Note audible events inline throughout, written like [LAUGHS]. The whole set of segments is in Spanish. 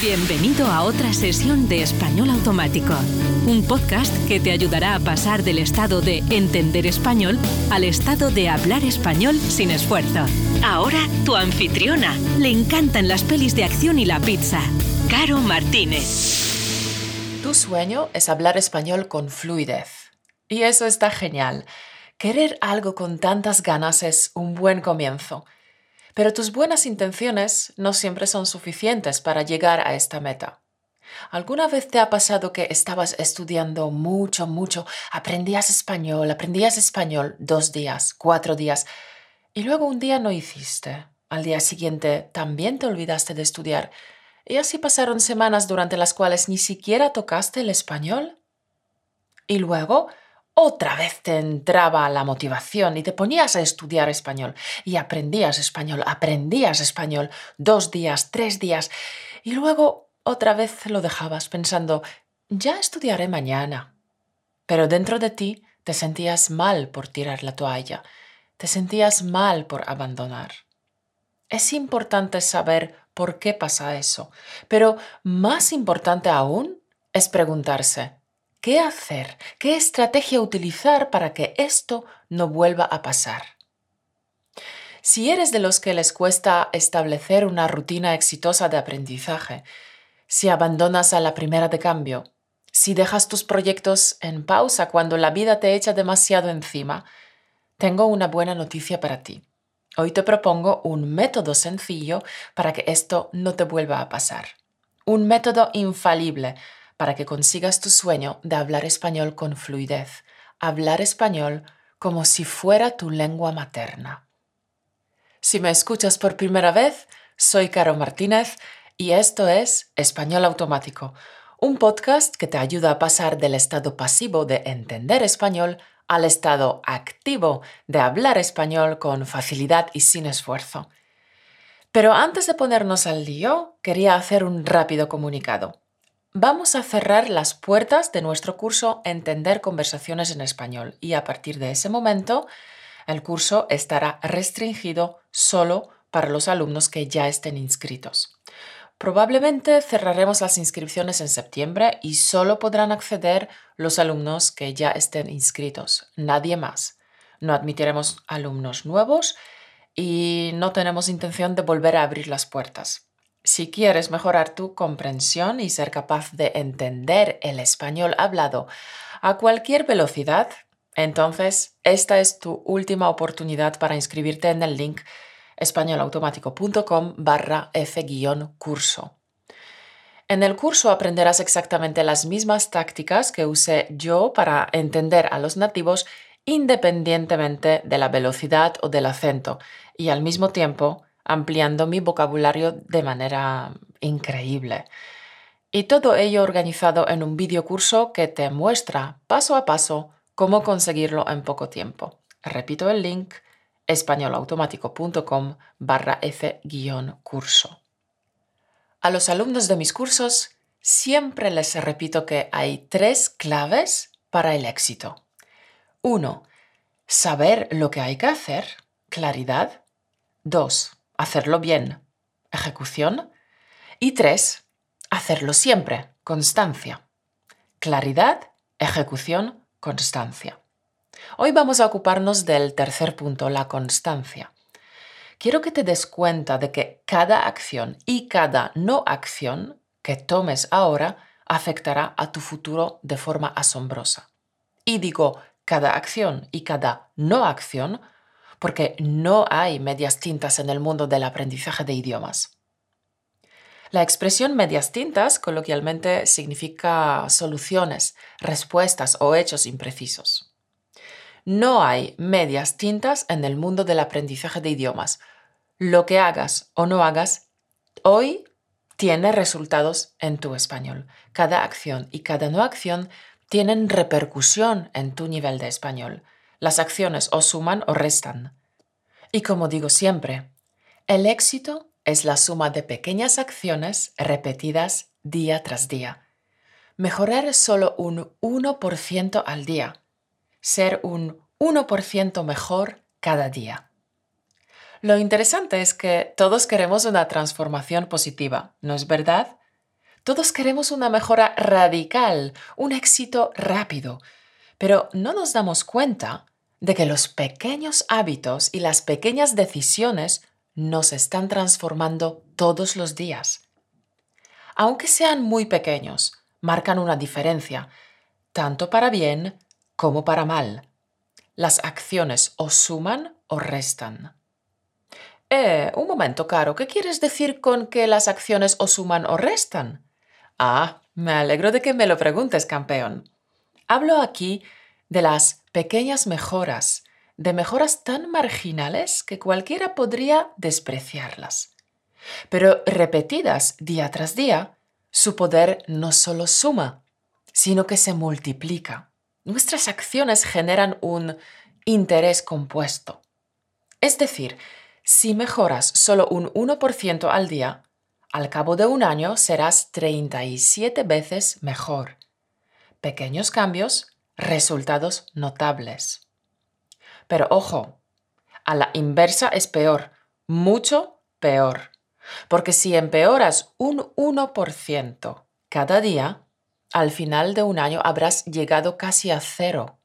Bienvenido a otra sesión de Español Automático, un podcast que te ayudará a pasar del estado de entender español al estado de hablar español sin esfuerzo. Ahora tu anfitriona. Le encantan las pelis de acción y la pizza. Caro Martínez. Tu sueño es hablar español con fluidez. Y eso está genial. Querer algo con tantas ganas es un buen comienzo. Pero tus buenas intenciones no siempre son suficientes para llegar a esta meta. ¿Alguna vez te ha pasado que estabas estudiando mucho, mucho, aprendías español, aprendías español dos días, cuatro días, y luego un día no hiciste? Al día siguiente también te olvidaste de estudiar, y así pasaron semanas durante las cuales ni siquiera tocaste el español. Y luego otra vez te entraba la motivación y te ponías a estudiar español y aprendías español, aprendías español dos días, tres días y luego otra vez lo dejabas pensando, ya estudiaré mañana. Pero dentro de ti te sentías mal por tirar la toalla, te sentías mal por abandonar. Es importante saber por qué pasa eso, pero más importante aún es preguntarse, ¿Qué hacer? ¿Qué estrategia utilizar para que esto no vuelva a pasar? Si eres de los que les cuesta establecer una rutina exitosa de aprendizaje, si abandonas a la primera de cambio, si dejas tus proyectos en pausa cuando la vida te echa demasiado encima, tengo una buena noticia para ti. Hoy te propongo un método sencillo para que esto no te vuelva a pasar. Un método infalible para que consigas tu sueño de hablar español con fluidez, hablar español como si fuera tu lengua materna. Si me escuchas por primera vez, soy Caro Martínez y esto es Español Automático, un podcast que te ayuda a pasar del estado pasivo de entender español al estado activo de hablar español con facilidad y sin esfuerzo. Pero antes de ponernos al lío, quería hacer un rápido comunicado. Vamos a cerrar las puertas de nuestro curso Entender conversaciones en español y a partir de ese momento el curso estará restringido solo para los alumnos que ya estén inscritos. Probablemente cerraremos las inscripciones en septiembre y solo podrán acceder los alumnos que ya estén inscritos, nadie más. No admitiremos alumnos nuevos y no tenemos intención de volver a abrir las puertas. Si quieres mejorar tu comprensión y ser capaz de entender el español hablado a cualquier velocidad, entonces esta es tu última oportunidad para inscribirte en el link españolautomático.com barra f-curso. En el curso aprenderás exactamente las mismas tácticas que usé yo para entender a los nativos independientemente de la velocidad o del acento y al mismo tiempo ampliando mi vocabulario de manera increíble. Y todo ello organizado en un video curso que te muestra paso a paso cómo conseguirlo en poco tiempo. Repito el link españolautomático.com barra f-curso. A los alumnos de mis cursos siempre les repito que hay tres claves para el éxito. Uno, saber lo que hay que hacer, claridad. Dos, hacerlo bien, ejecución. Y tres, hacerlo siempre, constancia. Claridad, ejecución, constancia. Hoy vamos a ocuparnos del tercer punto, la constancia. Quiero que te des cuenta de que cada acción y cada no acción que tomes ahora afectará a tu futuro de forma asombrosa. Y digo cada acción y cada no acción porque no hay medias tintas en el mundo del aprendizaje de idiomas. La expresión medias tintas coloquialmente significa soluciones, respuestas o hechos imprecisos. No hay medias tintas en el mundo del aprendizaje de idiomas. Lo que hagas o no hagas hoy tiene resultados en tu español. Cada acción y cada no acción tienen repercusión en tu nivel de español. Las acciones o suman o restan. Y como digo siempre, el éxito es la suma de pequeñas acciones repetidas día tras día. Mejorar solo un 1% al día. Ser un 1% mejor cada día. Lo interesante es que todos queremos una transformación positiva, ¿no es verdad? Todos queremos una mejora radical, un éxito rápido, pero no nos damos cuenta de que los pequeños hábitos y las pequeñas decisiones nos están transformando todos los días. Aunque sean muy pequeños, marcan una diferencia, tanto para bien como para mal. Las acciones o suman o restan. Eh, un momento, Caro, ¿qué quieres decir con que las acciones o suman o restan? Ah, me alegro de que me lo preguntes, campeón. Hablo aquí de las pequeñas mejoras, de mejoras tan marginales que cualquiera podría despreciarlas. Pero repetidas día tras día, su poder no solo suma, sino que se multiplica. Nuestras acciones generan un interés compuesto. Es decir, si mejoras solo un 1% al día, al cabo de un año serás 37 veces mejor. Pequeños cambios, resultados notables. Pero ojo, a la inversa es peor, mucho peor. Porque si empeoras un 1% cada día, al final de un año habrás llegado casi a cero.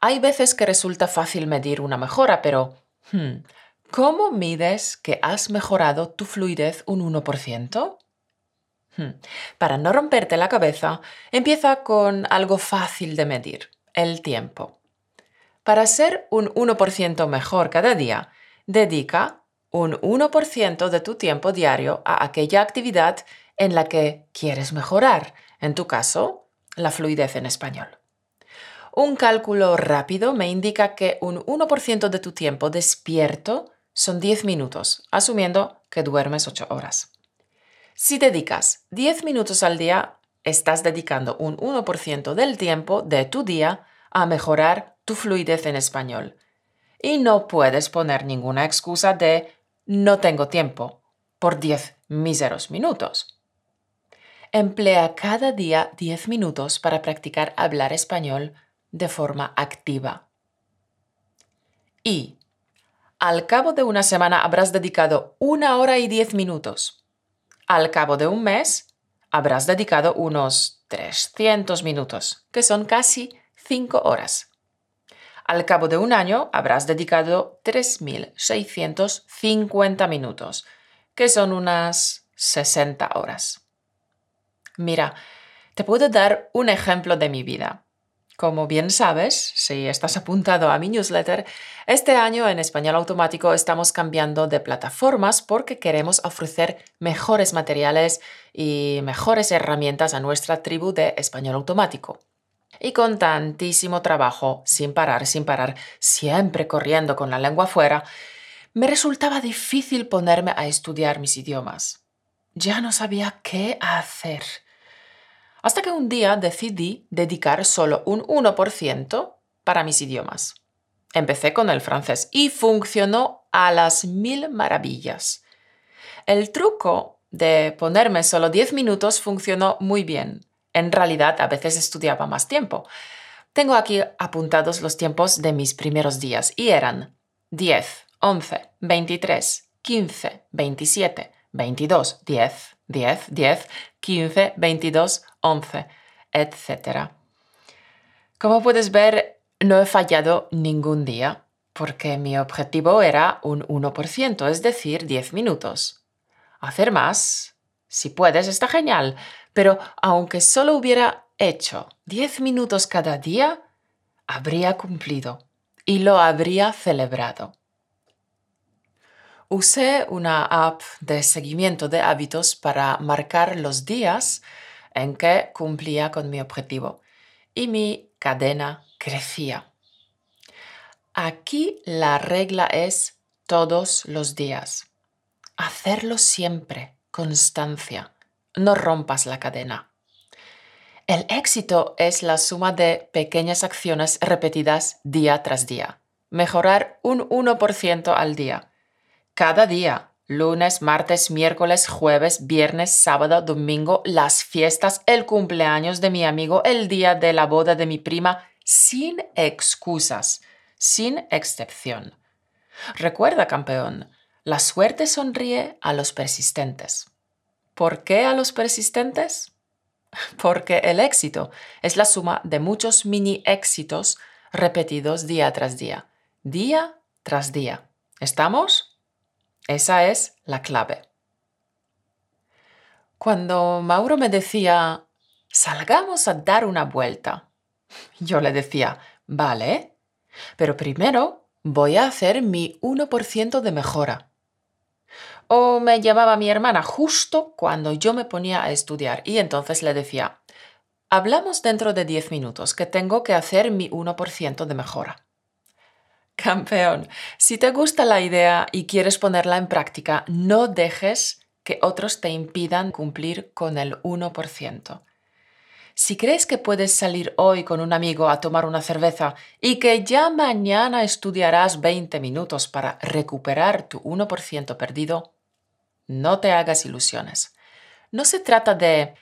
Hay veces que resulta fácil medir una mejora, pero hmm, ¿Cómo mides que has mejorado tu fluidez un 1%? Hmm. Para no romperte la cabeza, empieza con algo fácil de medir, el tiempo. Para ser un 1% mejor cada día, dedica un 1% de tu tiempo diario a aquella actividad en la que quieres mejorar, en tu caso, la fluidez en español. Un cálculo rápido me indica que un 1% de tu tiempo despierto son 10 minutos, asumiendo que duermes 8 horas. Si dedicas 10 minutos al día, estás dedicando un 1% del tiempo de tu día a mejorar tu fluidez en español. Y no puedes poner ninguna excusa de no tengo tiempo por 10 míseros minutos. Emplea cada día 10 minutos para practicar hablar español de forma activa. Y al cabo de una semana habrás dedicado una hora y diez minutos. Al cabo de un mes habrás dedicado unos 300 minutos, que son casi cinco horas. Al cabo de un año habrás dedicado 3.650 minutos, que son unas 60 horas. Mira, te puedo dar un ejemplo de mi vida. Como bien sabes, si estás apuntado a mi newsletter, este año en Español Automático estamos cambiando de plataformas porque queremos ofrecer mejores materiales y mejores herramientas a nuestra tribu de Español Automático. Y con tantísimo trabajo, sin parar, sin parar, siempre corriendo con la lengua fuera, me resultaba difícil ponerme a estudiar mis idiomas. Ya no sabía qué hacer hasta que un día decidí dedicar solo un 1% para mis idiomas. Empecé con el francés y funcionó a las mil maravillas. El truco de ponerme solo 10 minutos funcionó muy bien. En realidad a veces estudiaba más tiempo. Tengo aquí apuntados los tiempos de mis primeros días y eran 10, 11, 23, 15, 27, 22, 10, 10, 10, 15, 22, 11, etc. Como puedes ver, no he fallado ningún día porque mi objetivo era un 1%, es decir, 10 minutos. Hacer más, si puedes, está genial, pero aunque solo hubiera hecho 10 minutos cada día, habría cumplido y lo habría celebrado. Usé una app de seguimiento de hábitos para marcar los días en que cumplía con mi objetivo y mi cadena crecía. Aquí la regla es todos los días. Hacerlo siempre, constancia. No rompas la cadena. El éxito es la suma de pequeñas acciones repetidas día tras día. Mejorar un 1% al día. Cada día lunes, martes, miércoles, jueves, viernes, sábado, domingo, las fiestas, el cumpleaños de mi amigo, el día de la boda de mi prima, sin excusas, sin excepción. Recuerda, campeón, la suerte sonríe a los persistentes. ¿Por qué a los persistentes? [LAUGHS] Porque el éxito es la suma de muchos mini éxitos repetidos día tras día, día tras día. ¿Estamos? Esa es la clave. Cuando Mauro me decía, salgamos a dar una vuelta, yo le decía, vale, pero primero voy a hacer mi 1% de mejora. O me llamaba mi hermana justo cuando yo me ponía a estudiar y entonces le decía, hablamos dentro de 10 minutos que tengo que hacer mi 1% de mejora. Campeón, si te gusta la idea y quieres ponerla en práctica, no dejes que otros te impidan cumplir con el 1%. Si crees que puedes salir hoy con un amigo a tomar una cerveza y que ya mañana estudiarás 20 minutos para recuperar tu 1% perdido, no te hagas ilusiones. No se trata de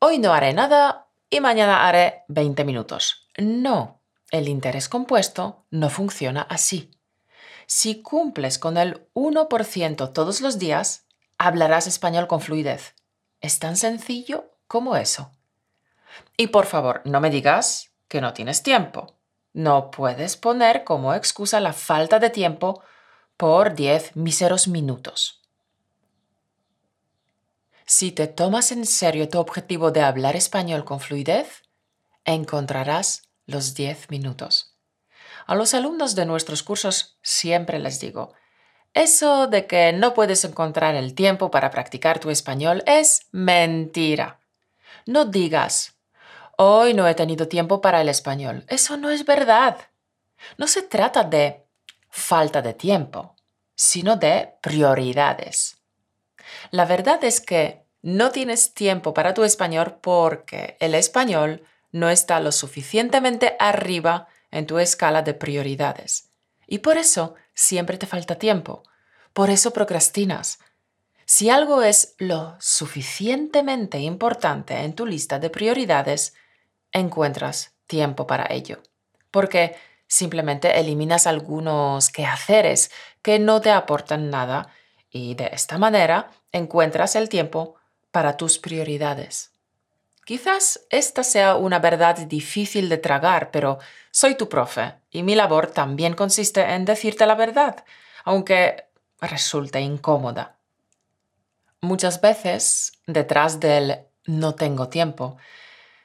hoy no haré nada y mañana haré 20 minutos. No, el interés compuesto no funciona así. Si cumples con el 1% todos los días, hablarás español con fluidez. Es tan sencillo como eso. Y por favor, no me digas que no tienes tiempo. No puedes poner como excusa la falta de tiempo por 10 míseros minutos. Si te tomas en serio tu objetivo de hablar español con fluidez, encontrarás los 10 minutos. A los alumnos de nuestros cursos siempre les digo, eso de que no puedes encontrar el tiempo para practicar tu español es mentira. No digas, hoy no he tenido tiempo para el español. Eso no es verdad. No se trata de falta de tiempo, sino de prioridades. La verdad es que no tienes tiempo para tu español porque el español no está lo suficientemente arriba en tu escala de prioridades. Y por eso siempre te falta tiempo. Por eso procrastinas. Si algo es lo suficientemente importante en tu lista de prioridades, encuentras tiempo para ello. Porque simplemente eliminas algunos quehaceres que no te aportan nada y de esta manera encuentras el tiempo para tus prioridades. Quizás esta sea una verdad difícil de tragar, pero soy tu profe y mi labor también consiste en decirte la verdad, aunque resulte incómoda. Muchas veces, detrás del no tengo tiempo,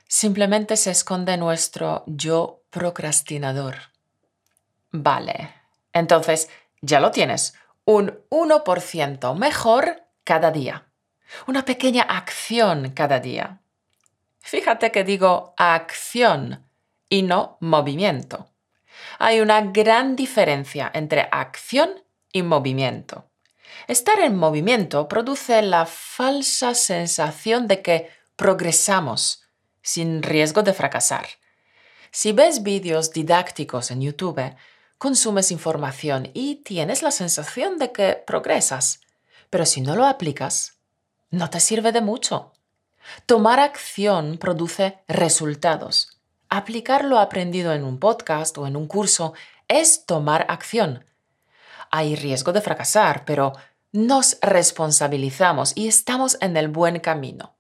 simplemente se esconde nuestro yo procrastinador. Vale, entonces ya lo tienes, un 1% mejor cada día una pequeña acción cada día. Fíjate que digo acción y no movimiento. Hay una gran diferencia entre acción y movimiento. Estar en movimiento produce la falsa sensación de que progresamos sin riesgo de fracasar. Si ves vídeos didácticos en YouTube, consumes información y tienes la sensación de que progresas. Pero si no lo aplicas, no te sirve de mucho. Tomar acción produce resultados. Aplicar lo aprendido en un podcast o en un curso es tomar acción. Hay riesgo de fracasar, pero nos responsabilizamos y estamos en el buen camino.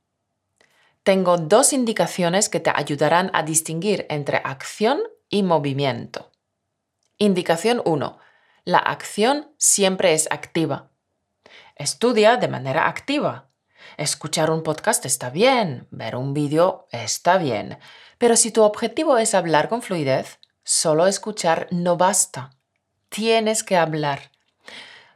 Tengo dos indicaciones que te ayudarán a distinguir entre acción y movimiento. Indicación 1. La acción siempre es activa. Estudia de manera activa. Escuchar un podcast está bien, ver un vídeo está bien, pero si tu objetivo es hablar con fluidez, solo escuchar no basta. Tienes que hablar.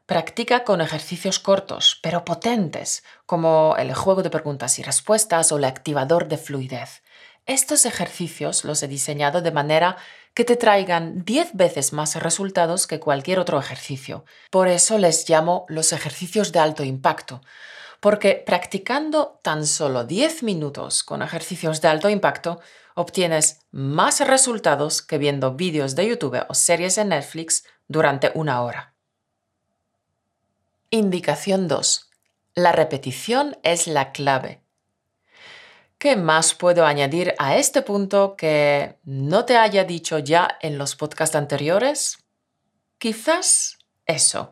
Practica con ejercicios cortos, pero potentes, como el juego de preguntas y respuestas o el activador de fluidez. Estos ejercicios los he diseñado de manera que te traigan 10 veces más resultados que cualquier otro ejercicio. Por eso les llamo los ejercicios de alto impacto, porque practicando tan solo 10 minutos con ejercicios de alto impacto, obtienes más resultados que viendo vídeos de YouTube o series en Netflix durante una hora. Indicación 2. La repetición es la clave. ¿Qué más puedo añadir a este punto que no te haya dicho ya en los podcasts anteriores? Quizás eso,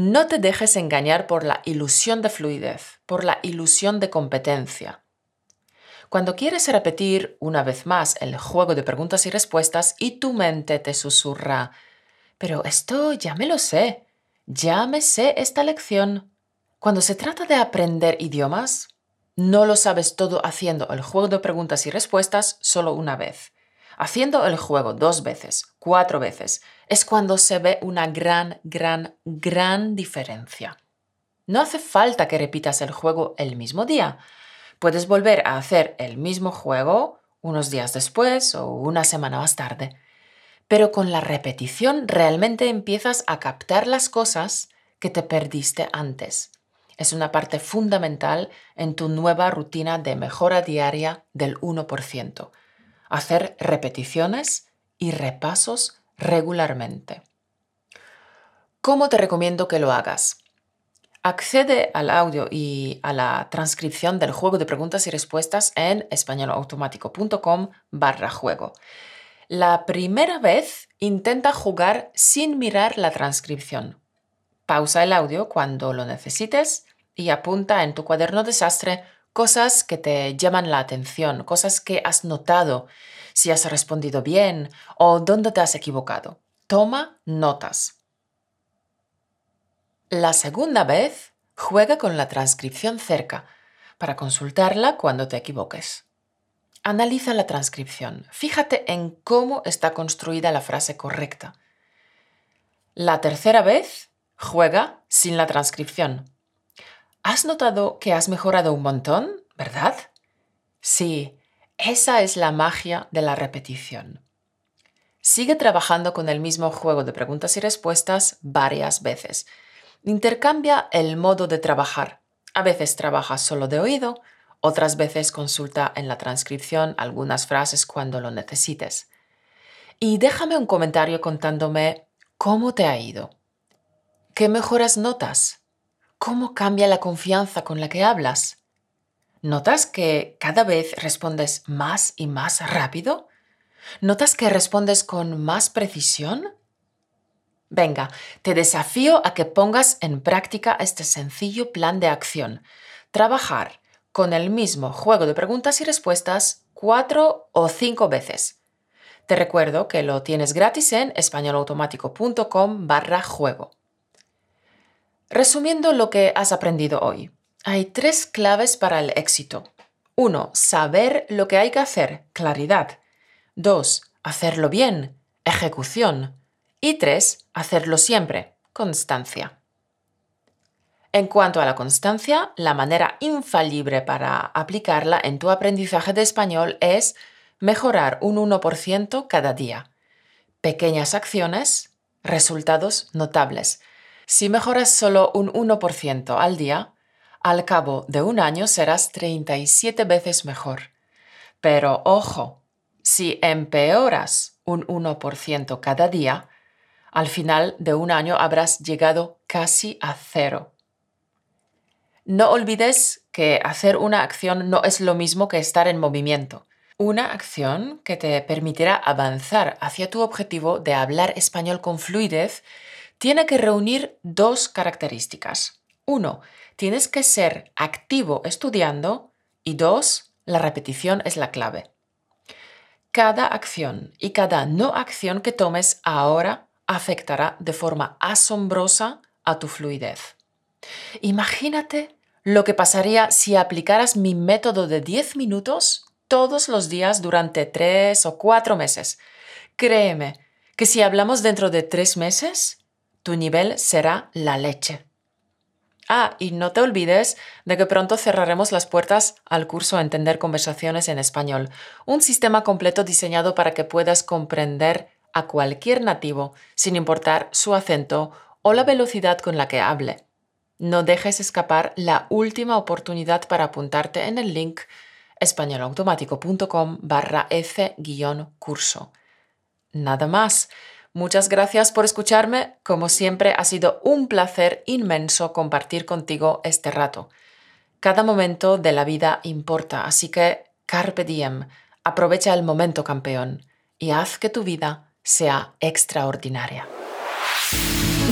No te dejes engañar por la ilusión de fluidez, por la ilusión de competencia. Cuando quieres repetir una vez más el juego de preguntas y respuestas y tu mente te susurra, pero esto ya me lo sé, ya me sé esta lección. Cuando se trata de aprender idiomas, no lo sabes todo haciendo el juego de preguntas y respuestas solo una vez. Haciendo el juego dos veces, cuatro veces, es cuando se ve una gran, gran, gran diferencia. No hace falta que repitas el juego el mismo día. Puedes volver a hacer el mismo juego unos días después o una semana más tarde. Pero con la repetición realmente empiezas a captar las cosas que te perdiste antes. Es una parte fundamental en tu nueva rutina de mejora diaria del 1%. Hacer repeticiones y repasos regularmente. ¿Cómo te recomiendo que lo hagas? Accede al audio y a la transcripción del juego de preguntas y respuestas en españolautomático.com barra juego. La primera vez intenta jugar sin mirar la transcripción. Pausa el audio cuando lo necesites y apunta en tu cuaderno desastre cosas que te llaman la atención, cosas que has notado, si has respondido bien o dónde te has equivocado. Toma notas. La segunda vez, juega con la transcripción cerca para consultarla cuando te equivoques. Analiza la transcripción. Fíjate en cómo está construida la frase correcta. La tercera vez, juega sin la transcripción. ¿Has notado que has mejorado un montón, verdad? Sí, esa es la magia de la repetición. Sigue trabajando con el mismo juego de preguntas y respuestas varias veces Intercambia el modo de trabajar. A veces trabaja solo de oído, otras veces consulta en la transcripción algunas frases cuando lo necesites. Y déjame un comentario contándome cómo te ha ido. ¿Qué mejoras notas? ¿Cómo cambia la confianza con la que hablas? ¿Notas que cada vez respondes más y más rápido? ¿Notas que respondes con más precisión? Venga, te desafío a que pongas en práctica este sencillo plan de acción. Trabajar con el mismo juego de preguntas y respuestas cuatro o cinco veces. Te recuerdo que lo tienes gratis en españolautomático.com barra juego. Resumiendo lo que has aprendido hoy, hay tres claves para el éxito. 1. Saber lo que hay que hacer, claridad. 2. Hacerlo bien, ejecución. Y tres, hacerlo siempre, constancia. En cuanto a la constancia, la manera infalible para aplicarla en tu aprendizaje de español es mejorar un 1% cada día. Pequeñas acciones, resultados notables. Si mejoras solo un 1% al día, al cabo de un año serás 37 veces mejor. Pero ojo, si empeoras un 1% cada día, al final de un año habrás llegado casi a cero. No olvides que hacer una acción no es lo mismo que estar en movimiento. Una acción que te permitirá avanzar hacia tu objetivo de hablar español con fluidez tiene que reunir dos características. Uno, tienes que ser activo estudiando y dos, la repetición es la clave. Cada acción y cada no acción que tomes ahora afectará de forma asombrosa a tu fluidez. Imagínate lo que pasaría si aplicaras mi método de 10 minutos todos los días durante 3 o 4 meses. Créeme que si hablamos dentro de 3 meses, tu nivel será la leche. Ah, y no te olvides de que pronto cerraremos las puertas al curso Entender conversaciones en español, un sistema completo diseñado para que puedas comprender a cualquier nativo, sin importar su acento o la velocidad con la que hable. No dejes escapar la última oportunidad para apuntarte en el link españolautomático.com barra F-curso. Nada más. Muchas gracias por escucharme. Como siempre, ha sido un placer inmenso compartir contigo este rato. Cada momento de la vida importa, así que carpe diem, aprovecha el momento campeón y haz que tu vida sea extraordinaria.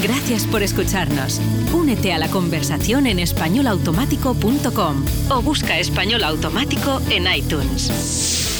Gracias por escucharnos. Únete a la conversación en españolautomático.com o busca español automático en iTunes.